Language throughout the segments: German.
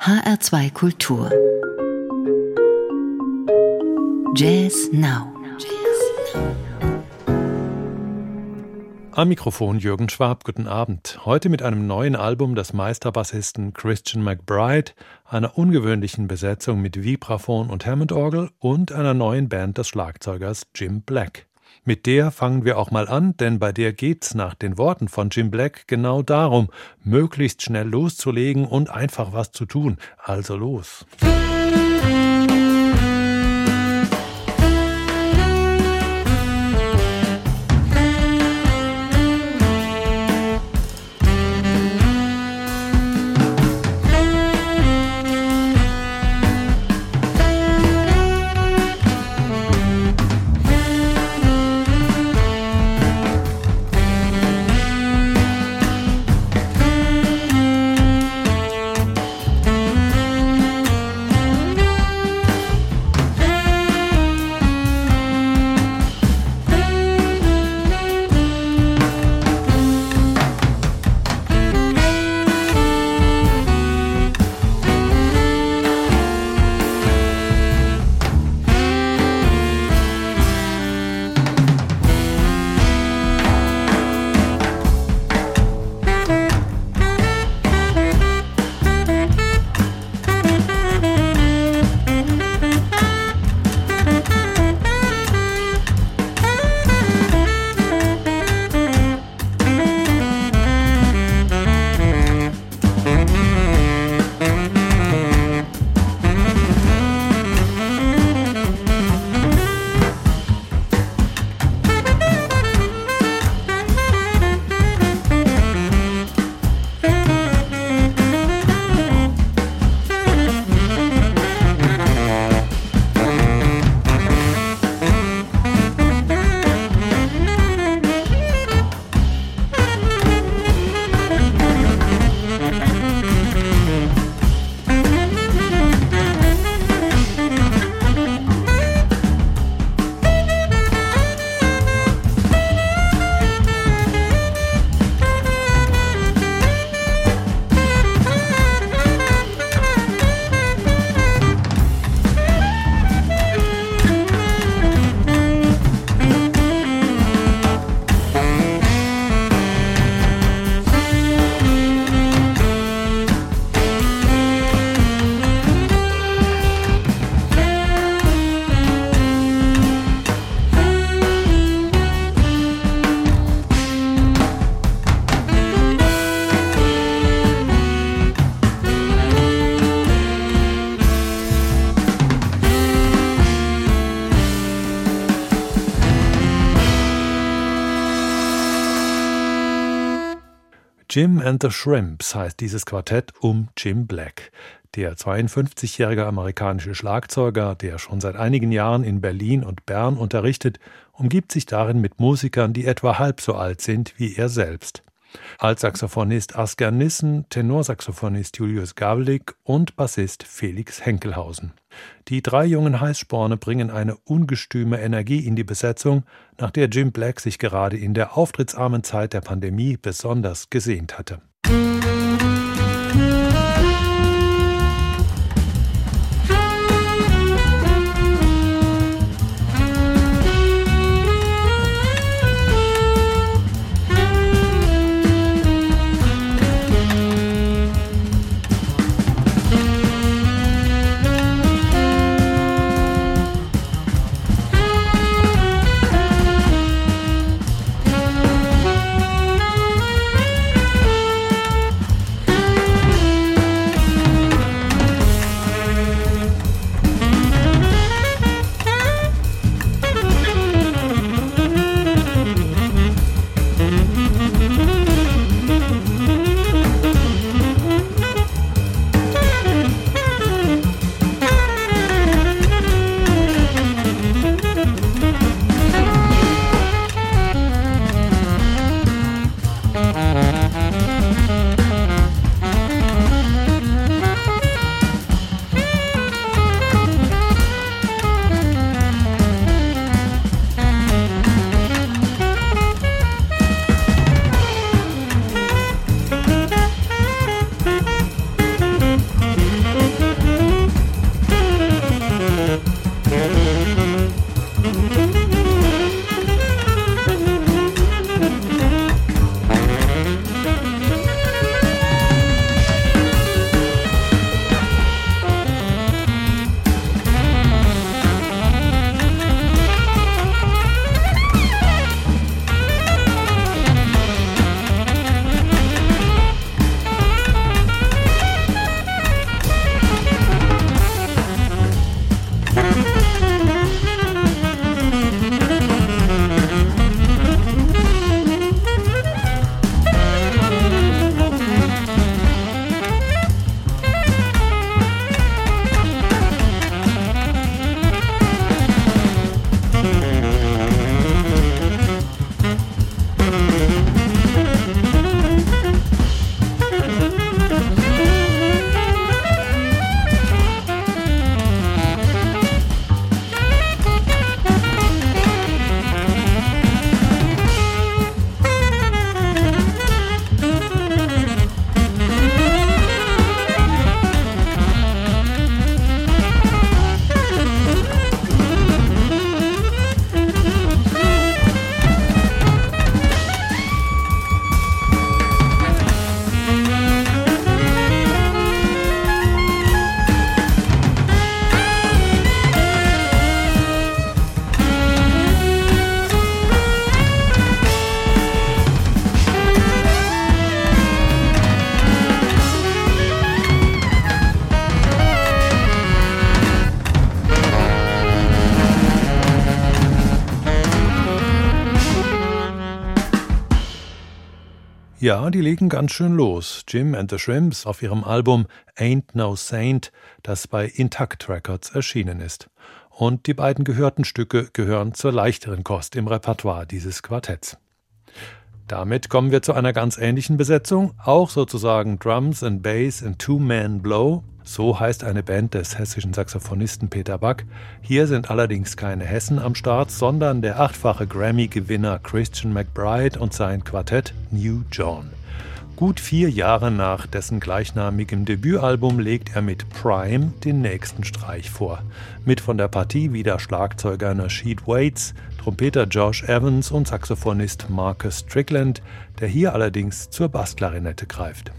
HR2 Kultur Jazz Now Am Mikrofon Jürgen Schwab, guten Abend. Heute mit einem neuen Album des Meisterbassisten Christian McBride, einer ungewöhnlichen Besetzung mit Vibraphon und Hammond-Orgel und einer neuen Band des Schlagzeugers Jim Black. Mit der fangen wir auch mal an, denn bei der geht's nach den Worten von Jim Black genau darum, möglichst schnell loszulegen und einfach was zu tun. Also los. Musik Jim and the Shrimps heißt dieses Quartett um Jim Black. Der 52-jährige amerikanische Schlagzeuger, der schon seit einigen Jahren in Berlin und Bern unterrichtet, umgibt sich darin mit Musikern, die etwa halb so alt sind wie er selbst. Altsaxophonist Asker Nissen, Tenorsaxophonist Julius Gavlik und Bassist Felix Henkelhausen. Die drei jungen Heißsporne bringen eine ungestüme Energie in die Besetzung, nach der Jim Black sich gerade in der auftrittsarmen Zeit der Pandemie besonders gesehnt hatte. Ja, die legen ganz schön los. Jim and the Shrimps auf ihrem Album Ain't No Saint, das bei Intact Records erschienen ist. Und die beiden gehörten Stücke gehören zur leichteren Kost im Repertoire dieses Quartetts. Damit kommen wir zu einer ganz ähnlichen Besetzung, auch sozusagen Drums and Bass in Two-Man Blow. So heißt eine Band des hessischen Saxophonisten Peter Back. Hier sind allerdings keine Hessen am Start, sondern der achtfache Grammy-Gewinner Christian McBride und sein Quartett New John. Gut vier Jahre nach dessen gleichnamigem Debütalbum legt er mit Prime den nächsten Streich vor. Mit von der Partie wieder Schlagzeuger Nasheed Waits, Trompeter Josh Evans und Saxophonist Marcus Strickland, der hier allerdings zur Bassklarinette greift.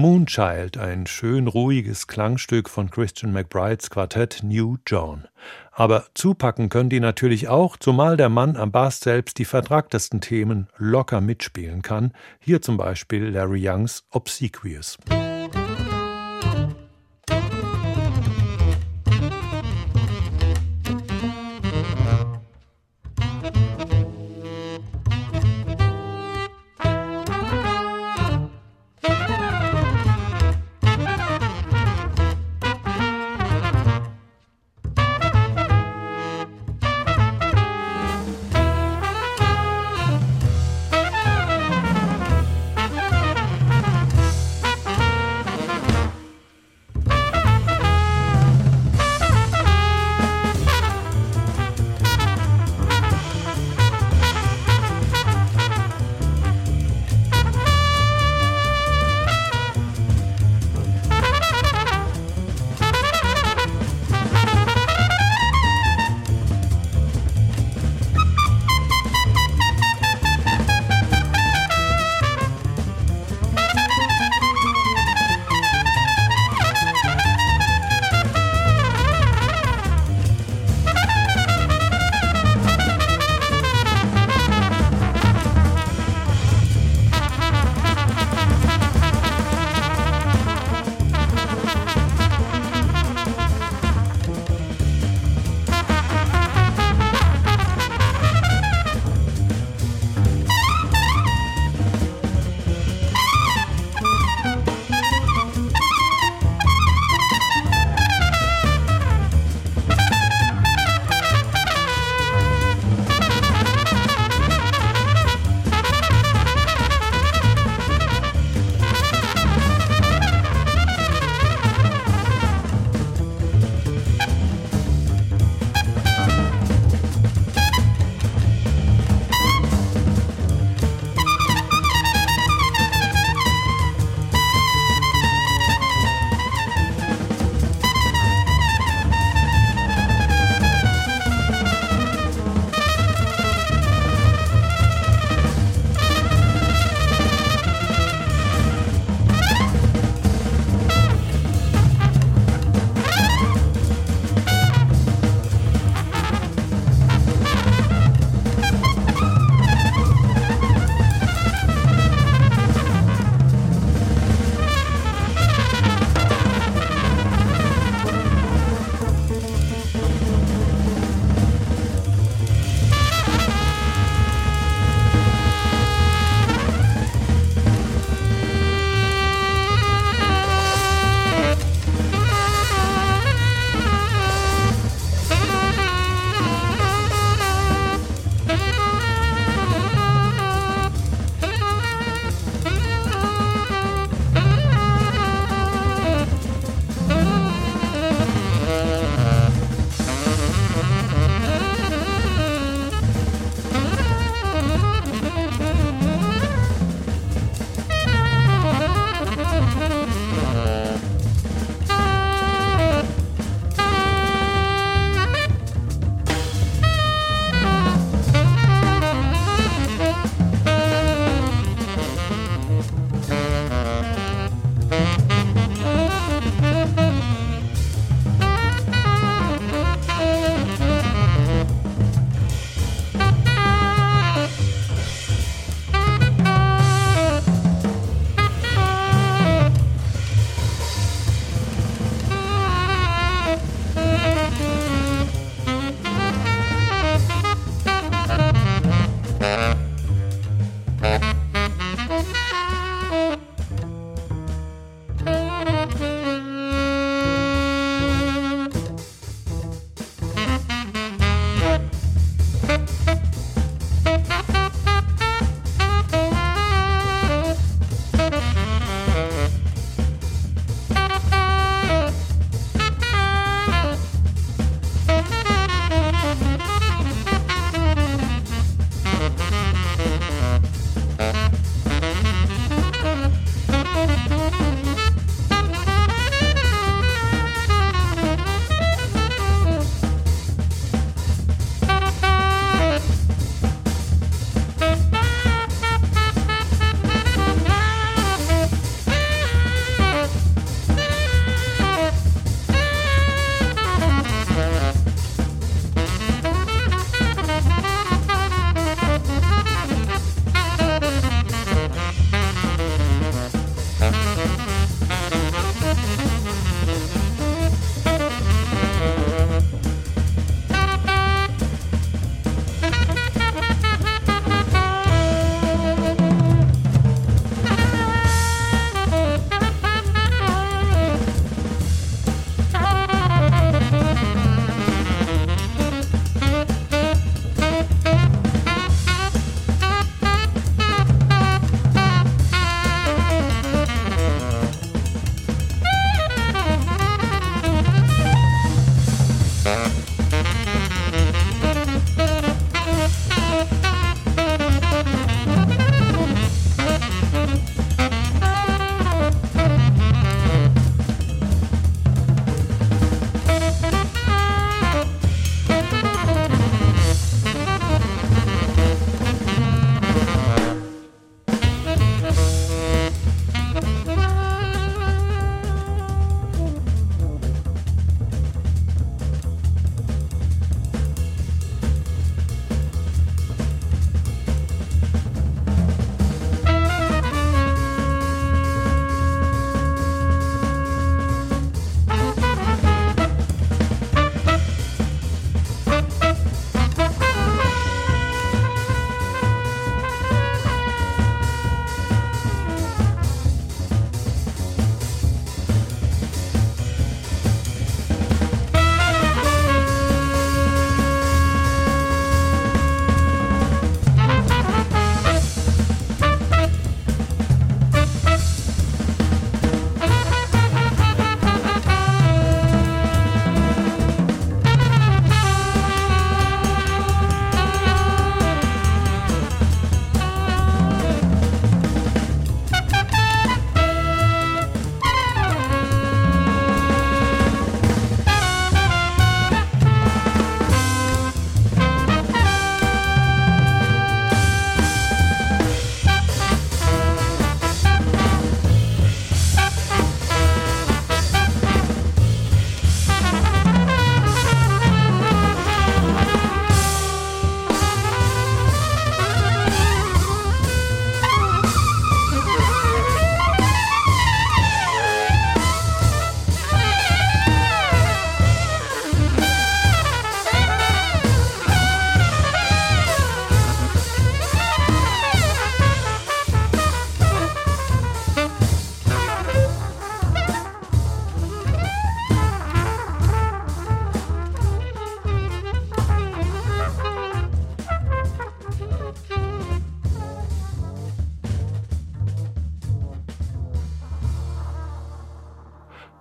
Moonchild, ein schön ruhiges Klangstück von Christian McBrides Quartett New John. Aber zupacken können die natürlich auch, zumal der Mann am Bass selbst die vertragtesten Themen locker mitspielen kann. Hier zum Beispiel Larry Youngs Obsequious.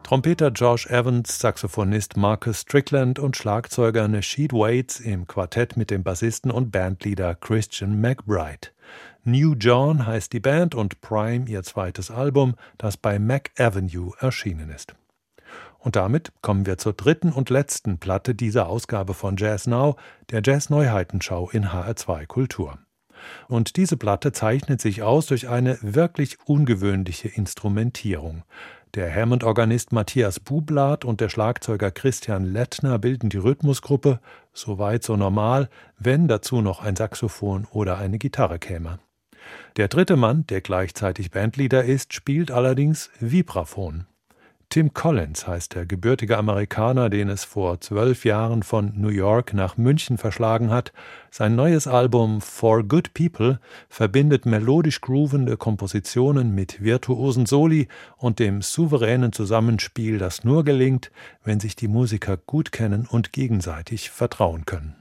Trompeter Josh Evans, Saxophonist Marcus Strickland und Schlagzeuger Nasheed Waits im Quartett mit dem Bassisten und Bandleader Christian McBride. New John heißt die Band und Prime ihr zweites Album, das bei Mac Avenue erschienen ist. Und damit kommen wir zur dritten und letzten Platte dieser Ausgabe von Jazz Now, der Jazz Neuheitenschau in HR2 Kultur. Und diese Platte zeichnet sich aus durch eine wirklich ungewöhnliche Instrumentierung. Der Hammond-Organist Matthias Bublath und der Schlagzeuger Christian Lettner bilden die Rhythmusgruppe, so weit so normal, wenn dazu noch ein Saxophon oder eine Gitarre käme. Der dritte Mann, der gleichzeitig Bandleader ist, spielt allerdings Vibraphon. Tim Collins heißt der gebürtige Amerikaner, den es vor zwölf Jahren von New York nach München verschlagen hat. Sein neues Album For Good People verbindet melodisch groovende Kompositionen mit virtuosen Soli und dem souveränen Zusammenspiel, das nur gelingt, wenn sich die Musiker gut kennen und gegenseitig vertrauen können.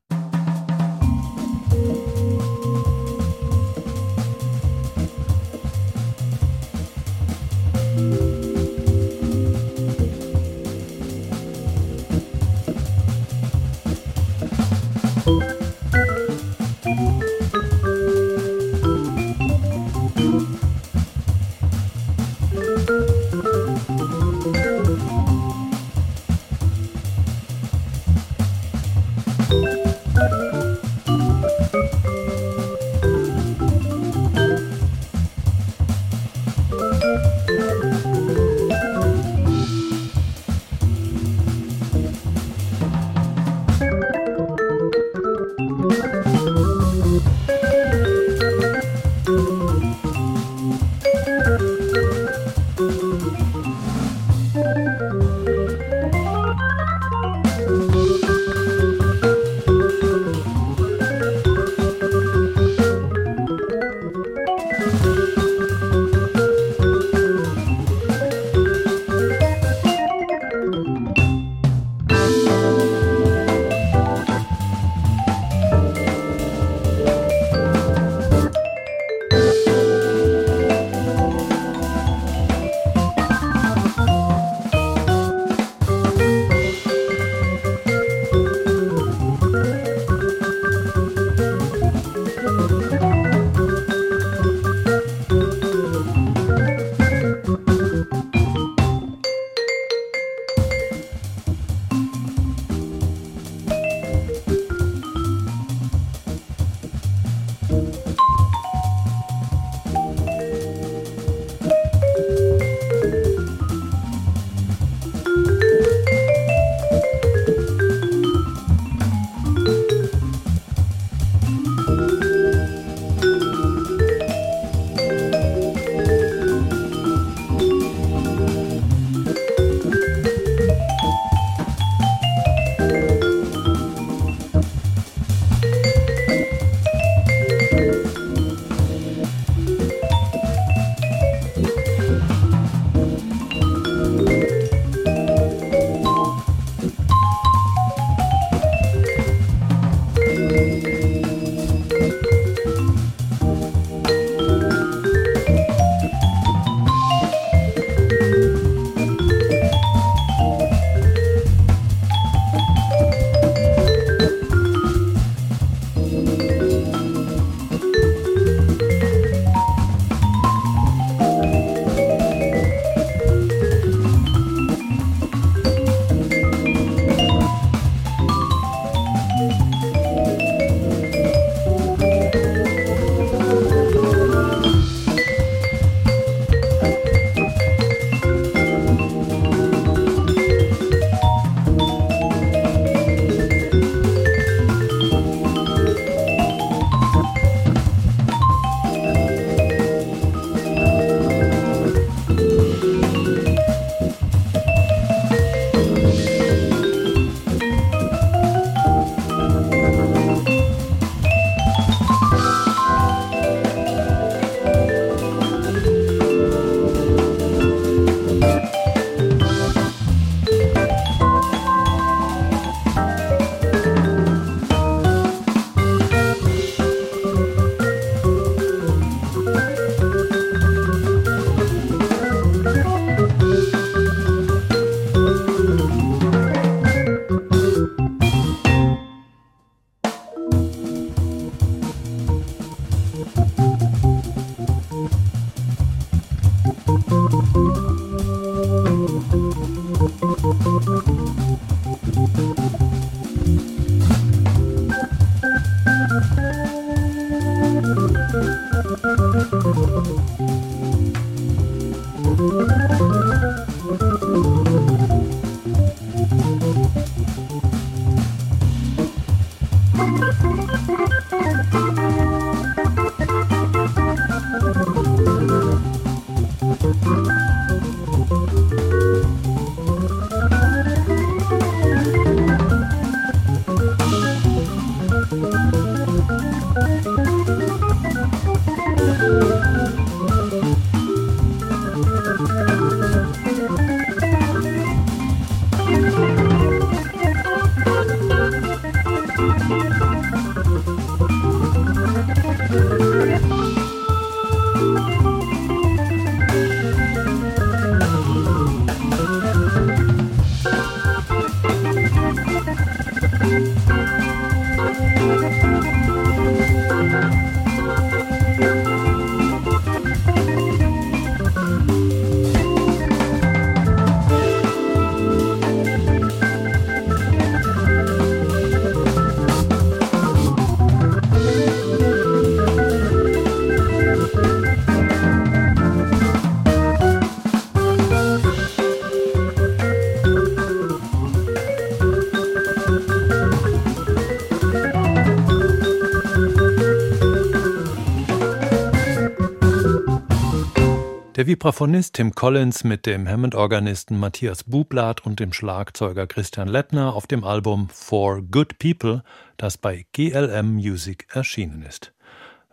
Der Vibraphonist Tim Collins mit dem Hammond-Organisten Matthias Bublatt und dem Schlagzeuger Christian Lettner auf dem Album For Good People, das bei GLM Music erschienen ist.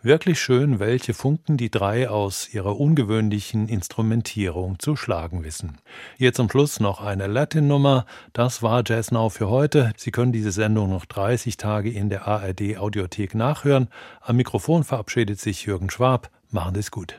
Wirklich schön, welche Funken die drei aus ihrer ungewöhnlichen Instrumentierung zu schlagen wissen. Hier zum Schluss noch eine Latin-Nummer. Das war Jazz Now für heute. Sie können diese Sendung noch 30 Tage in der ARD Audiothek nachhören. Am Mikrofon verabschiedet sich Jürgen Schwab. Machen Sie es gut.